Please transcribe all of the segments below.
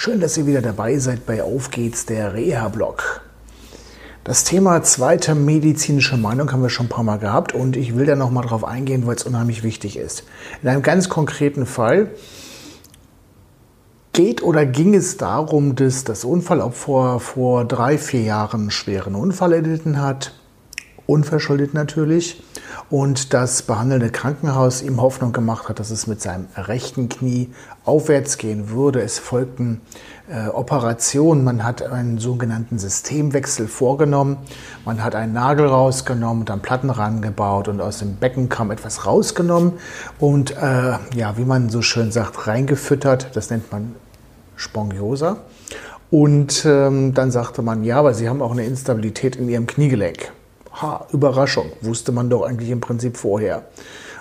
schön, dass ihr wieder dabei seid bei Auf geht's, der Reha-Blog. Das Thema zweite medizinische Meinung haben wir schon ein paar Mal gehabt und ich will da nochmal drauf eingehen, weil es unheimlich wichtig ist. In einem ganz konkreten Fall geht oder ging es darum, dass das Unfallopfer vor drei, vier Jahren einen schweren Unfall erlitten hat, unverschuldet natürlich, und das behandelnde Krankenhaus ihm Hoffnung gemacht hat, dass es mit seinem rechten Knie aufwärts gehen würde. Es folgten äh, Operationen, man hat einen sogenannten Systemwechsel vorgenommen, man hat einen Nagel rausgenommen, dann Platten rangebaut und aus dem Becken kam etwas rausgenommen und äh, ja, wie man so schön sagt, reingefüttert, das nennt man Spongiosa. Und ähm, dann sagte man, ja, aber Sie haben auch eine Instabilität in Ihrem Kniegelenk. Ha, Überraschung, wusste man doch eigentlich im Prinzip vorher.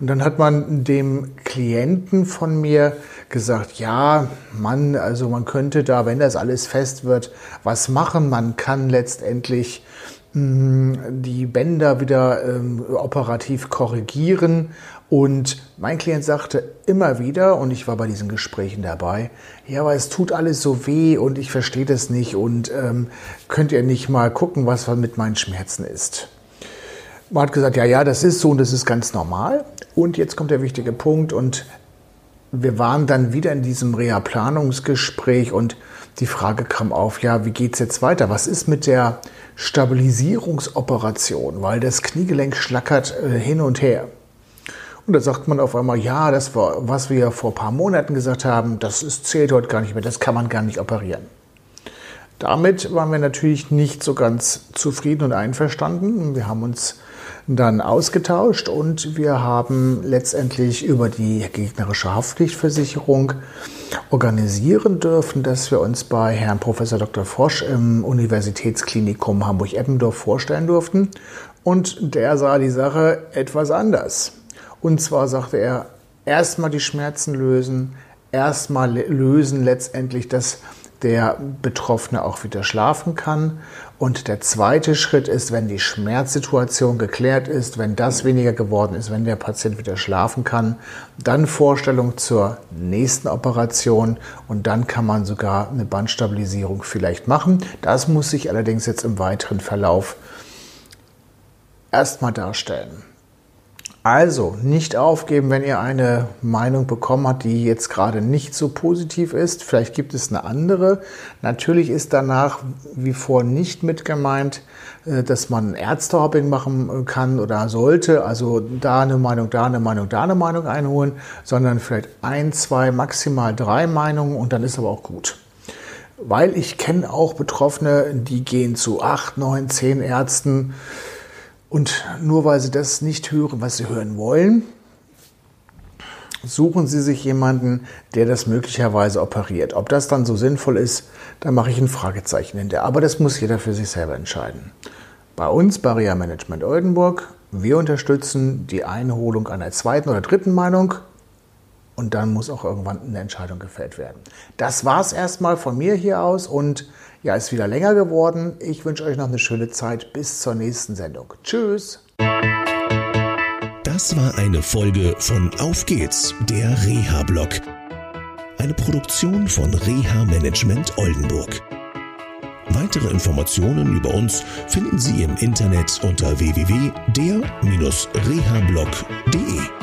Und dann hat man dem Klienten von mir gesagt, ja, Mann, also man könnte da, wenn das alles fest wird, was machen. Man kann letztendlich mh, hm, die Bänder wieder ähm, operativ korrigieren. Und mein Klient sagte immer wieder, und ich war bei diesen Gesprächen dabei, ja, aber es tut alles so weh und ich verstehe das nicht und ähm, könnt ihr nicht mal gucken, was mit meinen Schmerzen ist. Man hat gesagt, ja, ja, das ist so und das ist ganz normal. Und jetzt kommt der wichtige Punkt und wir waren dann wieder in diesem Reha-Planungsgespräch und die Frage kam auf, ja, wie geht es jetzt weiter? Was ist mit der Stabilisierungsoperation? Weil das Kniegelenk schlackert äh, hin und her. Und da sagt man auf einmal, ja, das war, was wir vor ein paar Monaten gesagt haben, das ist, zählt heute gar nicht mehr, das kann man gar nicht operieren. Damit waren wir natürlich nicht so ganz zufrieden und einverstanden. Wir haben uns dann ausgetauscht und wir haben letztendlich über die gegnerische Haftpflichtversicherung organisieren dürfen, dass wir uns bei Herrn Professor Dr. Frosch im Universitätsklinikum Hamburg-Eppendorf vorstellen durften. Und der sah die Sache etwas anders. Und zwar sagte er, erstmal die Schmerzen lösen, erstmal lösen letztendlich das der Betroffene auch wieder schlafen kann. Und der zweite Schritt ist, wenn die Schmerzsituation geklärt ist, wenn das weniger geworden ist, wenn der Patient wieder schlafen kann, dann Vorstellung zur nächsten Operation und dann kann man sogar eine Bandstabilisierung vielleicht machen. Das muss sich allerdings jetzt im weiteren Verlauf erstmal darstellen. Also nicht aufgeben, wenn ihr eine Meinung bekommen habt, die jetzt gerade nicht so positiv ist. Vielleicht gibt es eine andere. Natürlich ist danach wie vor nicht mit gemeint, äh, dass man Ärztehopping machen kann oder sollte. Also da eine Meinung, da eine Meinung, da eine Meinung einholen, sondern vielleicht ein, zwei, maximal drei Meinungen und dann ist aber auch gut. Weil ich kenne auch Betroffene, die gehen zu acht, neun, zehn Ärzten und nur weil Sie das nicht hören, was Sie hören wollen, suchen Sie sich jemanden, der das möglicherweise operiert. Ob das dann so sinnvoll ist, da mache ich ein Fragezeichen hinter. Aber das muss jeder für sich selber entscheiden. Bei uns, Barrier Management Oldenburg, wir unterstützen die Einholung einer zweiten oder dritten Meinung und dann muss auch irgendwann eine Entscheidung gefällt werden. Das war es erstmal von mir hier aus und ja, ist wieder länger geworden. Ich wünsche euch noch eine schöne Zeit. Bis zur nächsten Sendung. Tschüss. Das war eine Folge von Auf geht's, der Reha-Blog. Eine Produktion von Reha Management Oldenburg. Weitere Informationen über uns finden Sie im Internet unter www.der-rehablog.de.